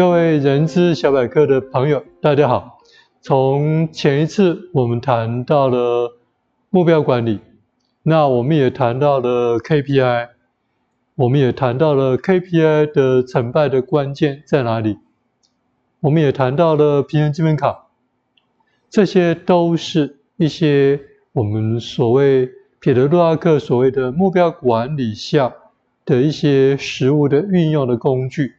各位人资小百科的朋友，大家好。从前一次我们谈到了目标管理，那我们也谈到了 KPI，我们也谈到了 KPI 的成败的关键在哪里，我们也谈到了平衡积分卡，这些都是一些我们所谓彼得·洛拉克所谓的目标管理下的一些实务的运用的工具。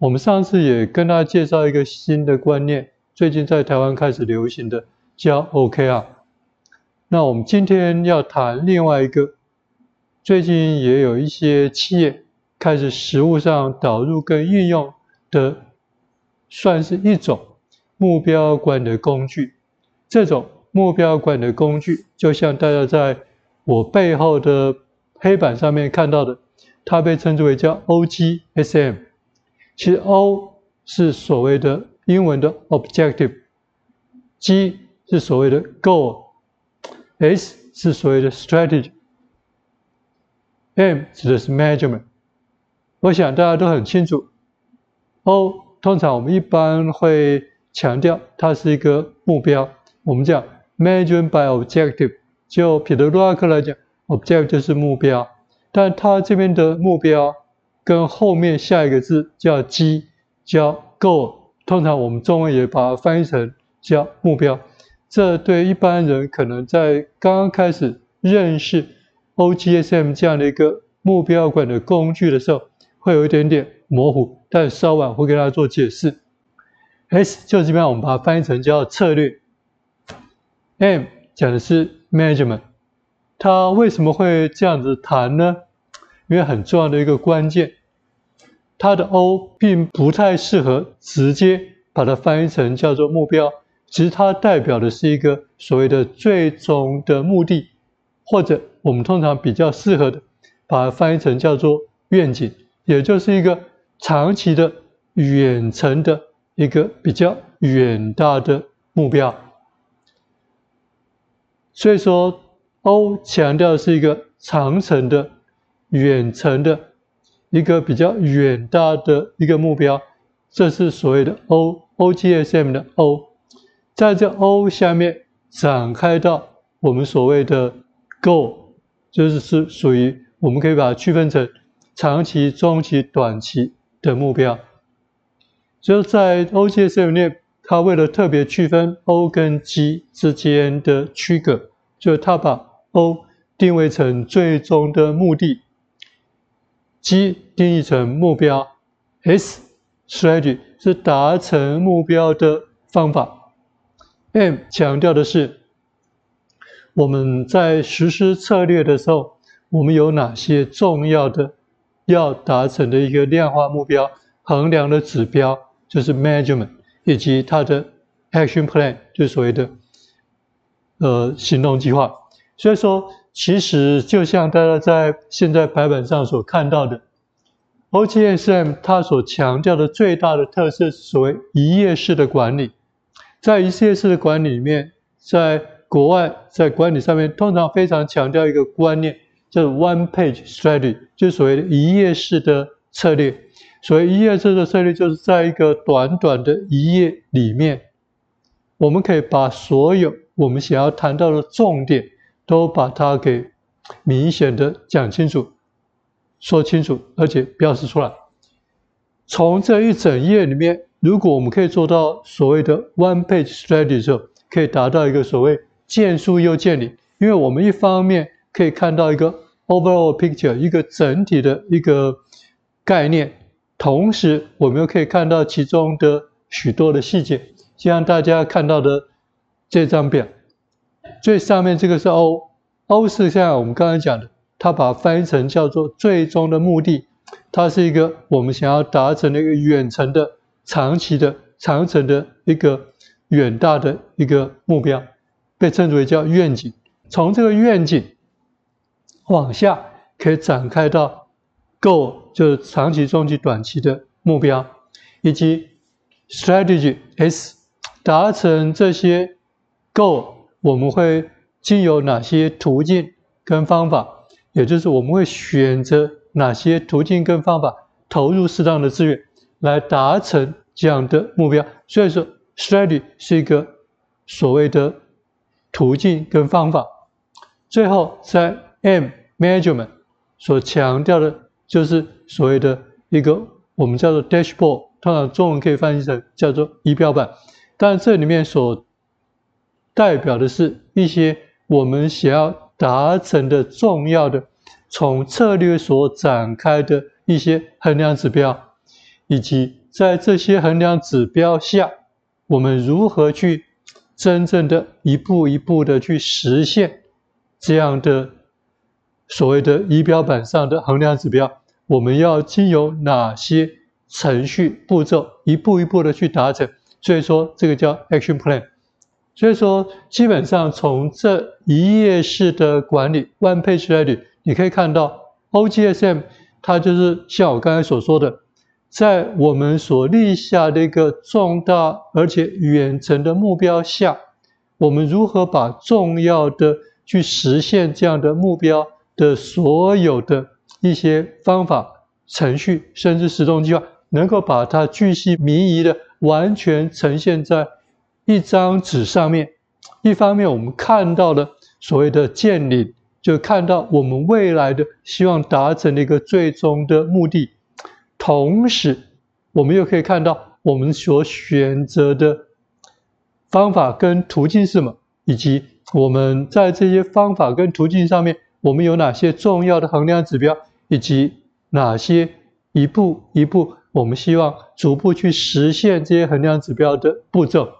我们上次也跟大家介绍一个新的观念，最近在台湾开始流行的叫 OKR。那我们今天要谈另外一个，最近也有一些企业开始实务上导入跟运用的，算是一种目标管理的工具。这种目标管理的工具，就像大家在我背后的黑板上面看到的，它被称之为叫 OGSM。其实 O 是所谓的英文的 objective，G 是所谓的 goal，S 是所谓的 strategy，M 指的是 measurement。我想大家都很清楚，O 通常我们一般会强调它是一个目标，我们讲 measured by objective。就彼得·洛阿克来讲，objective 就是目标，但他这边的目标。跟后面下一个字叫 G，叫 Goal，通常我们中文也把它翻译成叫目标。这对一般人可能在刚刚开始认识 OGSM 这样的一个目标管的工具的时候，会有一点点模糊，但稍晚会跟大家做解释。S 就基本上我们把它翻译成叫策略。M 讲的是 Management，它为什么会这样子谈呢？因为很重要的一个关键。它的 O 并不太适合直接把它翻译成叫做目标，其实它代表的是一个所谓的最终的目的，或者我们通常比较适合的把它翻译成叫做愿景，也就是一个长期的远程的一个比较远大的目标。所以说，O 强调的是一个长程的远程的。一个比较远大的一个目标，这是所谓的 O，OGSM 的 O，在这 O 下面展开到我们所谓的 Go，就是是属于我们可以把它区分成长期、中期、短期的目标。就在 OGSM 里面，它为了特别区分 O 跟 G 之间的区隔，就它把 O 定位成最终的目的。G 定义成目标，S strategy 是达成目标的方法，M 强调的是我们在实施策略的时候，我们有哪些重要的要达成的一个量化目标、衡量的指标，就是 measurement，以及它的 action plan，就是所谓的呃行动计划。所以说。其实就像大家在现在白板上所看到的，OGSM 它所强调的最大的特色是所谓一页式的管理。在一页式的管理里面，在国外在管理上面通常非常强调一个观念，叫做 One Page Strategy，就是所谓的一页式的策略。所谓一页式的策略，就是在一个短短的一页里面，我们可以把所有我们想要谈到的重点。都把它给明显的讲清楚、说清楚，而且标示出来。从这一整页里面，如果我们可以做到所谓的 one page strategy 的时候，可以达到一个所谓见树又见林，因为我们一方面可以看到一个 overall picture，一个整体的一个概念，同时我们又可以看到其中的许多的细节，就像大家看到的这张表。最上面这个是 O，O 是像我们刚才讲的，它把翻译成叫做最终的目的，它是一个我们想要达成的一个远程的、长期的、长程的一个远大的一个目标，被称之为叫愿景。从这个愿景往下可以展开到，Go 就是长期、中期、短期的目标，以及 Strategy S，达成这些 Go。我们会经由哪些途径跟方法，也就是我们会选择哪些途径跟方法，投入适当的资源，来达成这样的目标。所以说，strategy 是一个所谓的途径跟方法。最后，在 M measurement 所强调的就是所谓的一个我们叫做 dashboard，通常中文可以翻译成叫做仪表板。但这里面所代表的是一些我们想要达成的重要的，从策略所展开的一些衡量指标，以及在这些衡量指标下，我们如何去真正的一步一步的去实现这样的所谓的仪表板上的衡量指标，我们要经由哪些程序步骤，一步一步的去达成。所以说，这个叫 action plan。所以说，基本上从这一页式的管理 （one page strategy），你可以看到 OGSM，它就是像我刚才所说的，在我们所立下的一个重大而且远程的目标下，我们如何把重要的去实现这样的目标的所有的一些方法、程序，甚至时动计划，能够把它巨细靡遗的完全呈现在。一张纸上面，一方面我们看到了所谓的见领，就看到我们未来的希望达成的一个最终的目的，同时我们又可以看到我们所选择的方法跟途径是什么，以及我们在这些方法跟途径上面，我们有哪些重要的衡量指标，以及哪些一步一步我们希望逐步去实现这些衡量指标的步骤。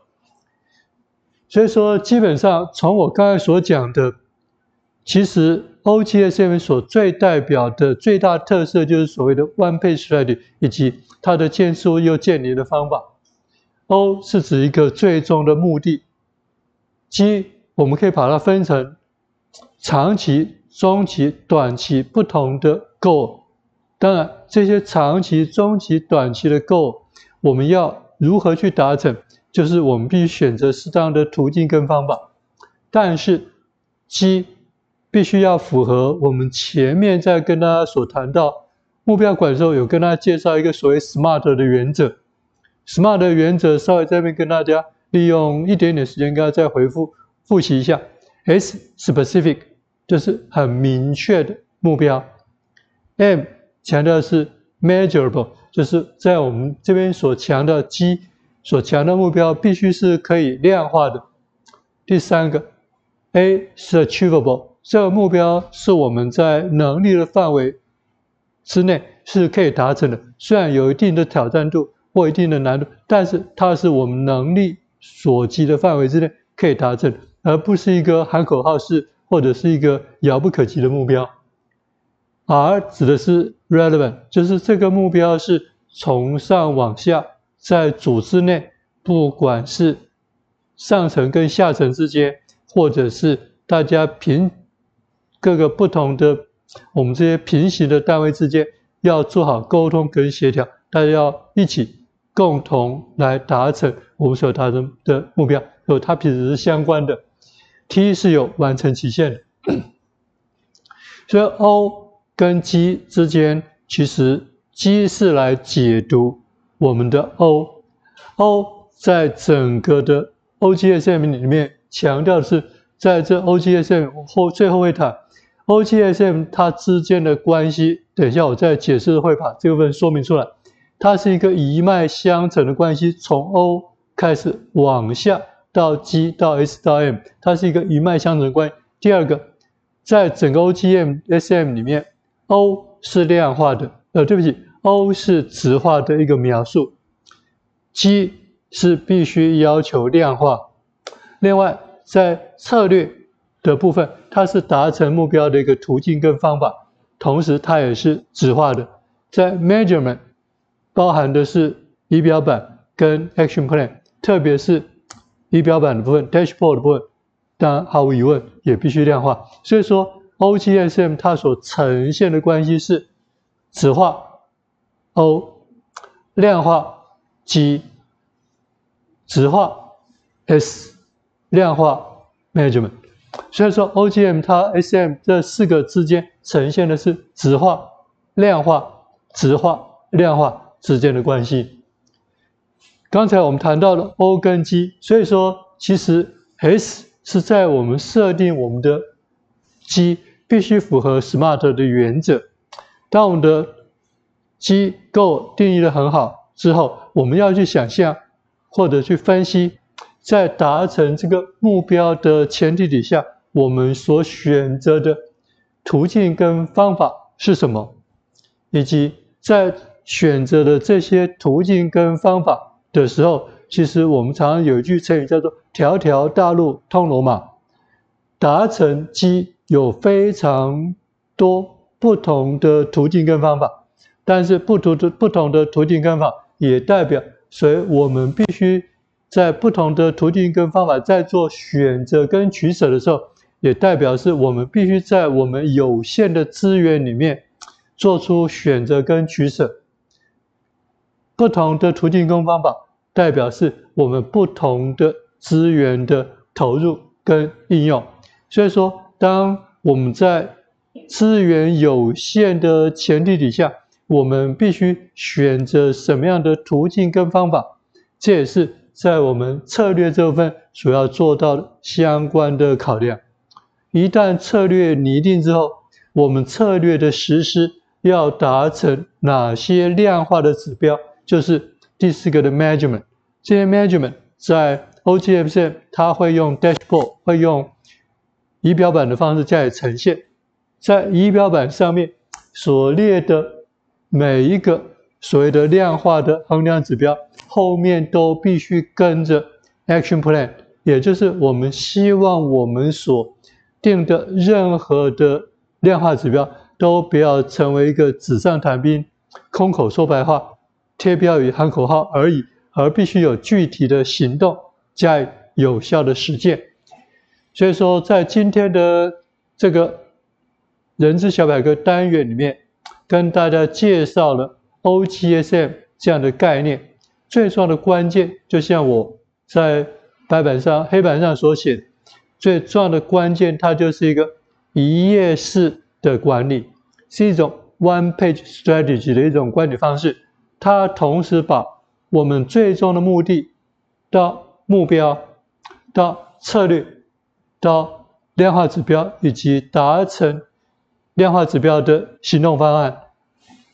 所以说，基本上从我刚才所讲的，其实 OGSM 所最代表的最大特色就是所谓的 One Page Strategy，以及它的建树又建立的方法。O 是指一个最终的目的，G 我们可以把它分成长期、中期、短期不同的 Goal。当然，这些长期、中期、短期的 Goal，我们要如何去达成？就是我们必须选择适当的途径跟方法，但是 G 必须要符合我们前面在跟大家所谈到目标管的时候有跟大家介绍一个所谓 SMART 的原则，SMART 的原则稍微在这边跟大家利用一点点时间，跟大家再回复复习一下。S specific 就是很明确的目标，M 强调是 measurable，就是在我们这边所强调 G。所强的目标必须是可以量化的。第三个，A 是 achievable，这个目标是我们在能力的范围之内是可以达成的，虽然有一定的挑战度或一定的难度，但是它是我们能力所及的范围之内可以达成，而不是一个喊口号式或者是一个遥不可及的目标。R 指的是 relevant，就是这个目标是从上往下。在组织内，不管是上层跟下层之间，或者是大家平各个不同的我们这些平行的单位之间，要做好沟通跟协调，大家要一起共同来达成我们所达成的目标，所以它其实是相关的。T 是有完成期限的，所以 O 跟 G 之间，其实 G 是来解读。我们的 O，O 在整个的 OGSM 里面强调的是，在这 OGSM 后最后会谈 OGSM 它之间的关系。等一下我再解释会把这部分说明出来。它是一个一脉相承的关系，从 O 开始往下到 G 到 S 到 M，它是一个一脉相承的关系。第二个，在整个 O G M S M 里面，O 是量化的，呃，对不起。O 是直化的一个描述，G 是必须要求量化。另外，在策略的部分，它是达成目标的一个途径跟方法，同时它也是直化的。在 Measurement 包含的是仪表板跟 Action Plan，特别是仪表板的部分，Dashboard 的部分，当然毫无疑问也必须量化。所以说，OGSM 它所呈现的关系是直化。O 量化 G 质化 S 量化 Measurement，所以说 OGM 它 SM 这四个之间呈现的是质化、量化、质化、量化，之间的关系。刚才我们谈到了 O 跟 G，所以说其实 S 是在我们设定我们的 G 必须符合 SMART 的原则。当我们的机构定义的很好之后，我们要去想象或者去分析，在达成这个目标的前提底下，我们所选择的途径跟方法是什么，以及在选择的这些途径跟方法的时候，其实我们常常有一句成语叫做“条条大路通罗马”。达成机有非常多不同的途径跟方法，但是不同的不同的途径跟方法也代表，所以我们必须在不同的途径跟方法在做选择跟取舍的时候，也代表是我们必须在我们有限的资源里面做出选择跟取舍。不同的途径跟方法，代表是我们不同的资源的投入跟应用。所以说，当我们在资源有限的前提底下，我们必须选择什么样的途径跟方法，这也是在我们策略这部分所要做到的相关的考量。一旦策略拟定之后，我们策略的实施要达成哪些量化的指标？就是第四个的 measurement，这些 measurement 在 OGSM 它会用 dashboard，会用仪表板的方式加以呈现。在仪表板上面所列的每一个所谓的量化的衡量指标，后面都必须跟着 action plan，也就是我们希望我们所定的任何的量化指标，都不要成为一个纸上谈兵、空口说白话。贴标语、喊口号而已，而必须有具体的行动加以有效的实践。所以说，在今天的这个人资小百科单元里面，跟大家介绍了 OGSM 这样的概念。最重要的关键，就像我在白板上、黑板上所写，最重要的关键，它就是一个一页式的管理，是一种 one page strategy 的一种管理方式。它同时把我们最终的目的、到目标、到策略、到量化指标以及达成量化指标的行动方案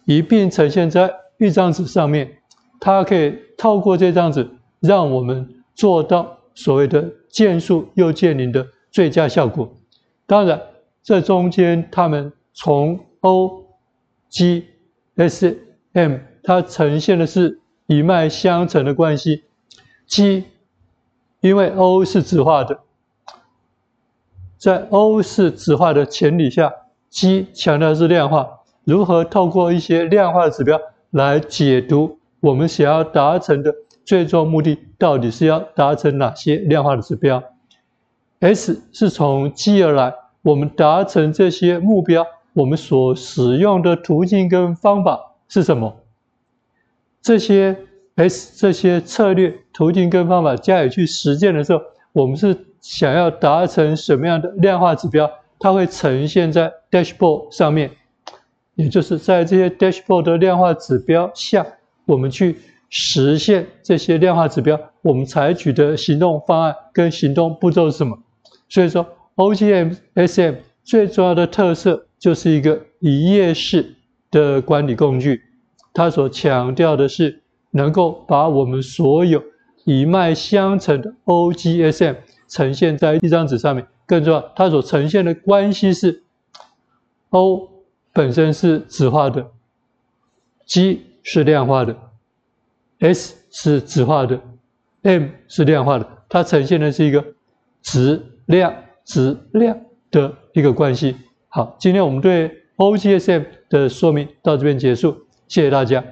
一并呈现在一张纸上面。它可以透过这张纸，让我们做到所谓的见树又见林的最佳效果。当然，这中间他们从 O、G、S、M。它呈现的是一脉相承的关系。G，因为 O 是质化的，在 O 是质化的前提下，G 强调的是量化。如何透过一些量化的指标来解读我们想要达成的最终目的，到底是要达成哪些量化的指标？S 是从 G 而来，我们达成这些目标，我们所使用的途径跟方法是什么？这些 S 这些策略途径跟方法加以去实践的时候，我们是想要达成什么样的量化指标？它会呈现在 dashboard 上面，也就是在这些 dashboard 的量化指标下，我们去实现这些量化指标，我们采取的行动方案跟行动步骤是什么？所以说，OGMSM 最重要的特色就是一个一页式的管理工具。它所强调的是，能够把我们所有一脉相承的 OGSM 呈现在一张纸上面。更重要，它所呈现的关系是：O 本身是质化的，G 是量化的，S 是质化的，M 是量化的。它呈现的是一个质量质量的一个关系。好，今天我们对 OGSM 的说明到这边结束。谢谢大家。